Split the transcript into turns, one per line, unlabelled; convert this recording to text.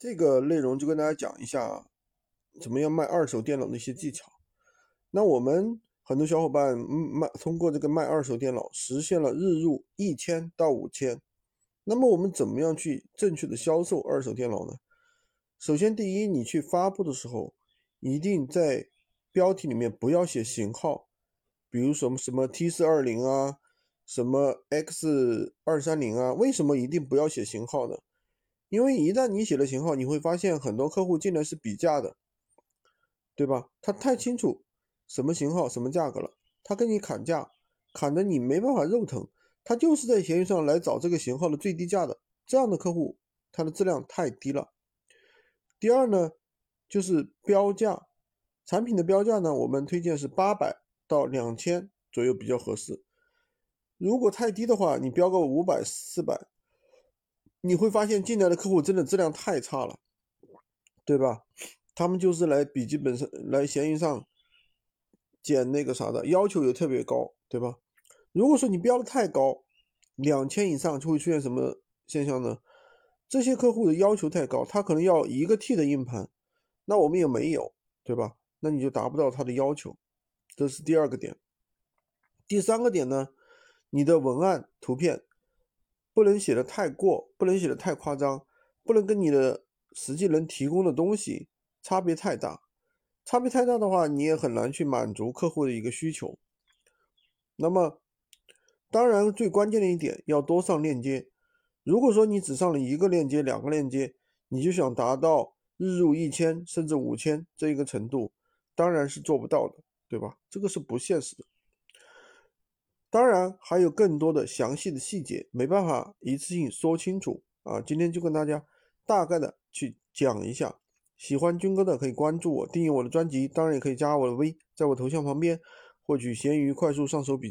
这个内容就跟大家讲一下，怎么样卖二手电脑的一些技巧。那我们很多小伙伴卖通过这个卖二手电脑实现了日入一千到五千。那么我们怎么样去正确的销售二手电脑呢？首先，第一，你去发布的时候，一定在标题里面不要写型号，比如什么什么 T 四二零啊。什么 X 二三零啊？为什么一定不要写型号呢？因为一旦你写了型号，你会发现很多客户进来是比价的，对吧？他太清楚什么型号、什么价格了，他跟你砍价，砍的你没办法肉疼。他就是在闲鱼上来找这个型号的最低价的，这样的客户他的质量太低了。第二呢，就是标价，产品的标价呢，我们推荐是八百到两千左右比较合适。如果太低的话，你标个五百、四百，你会发现进来的客户真的质量太差了，对吧？他们就是来笔记本上、来闲鱼上捡那个啥的，要求也特别高，对吧？如果说你标的太高，两千以上就会出现什么现象呢？这些客户的要求太高，他可能要一个 T 的硬盘，那我们也没有，对吧？那你就达不到他的要求，这是第二个点。第三个点呢？你的文案、图片不能写的太过，不能写的太夸张，不能跟你的实际能提供的东西差别太大。差别太大的话，你也很难去满足客户的一个需求。那么，当然最关键的一点要多上链接。如果说你只上了一个链接、两个链接，你就想达到日入一千甚至五千这一个程度，当然是做不到的，对吧？这个是不现实的。当然还有更多的详细的细节，没办法一次性说清楚啊。今天就跟大家大概的去讲一下。喜欢军哥的可以关注我，订阅我的专辑，当然也可以加我的微，在我头像旁边获取闲鱼快速上手笔记。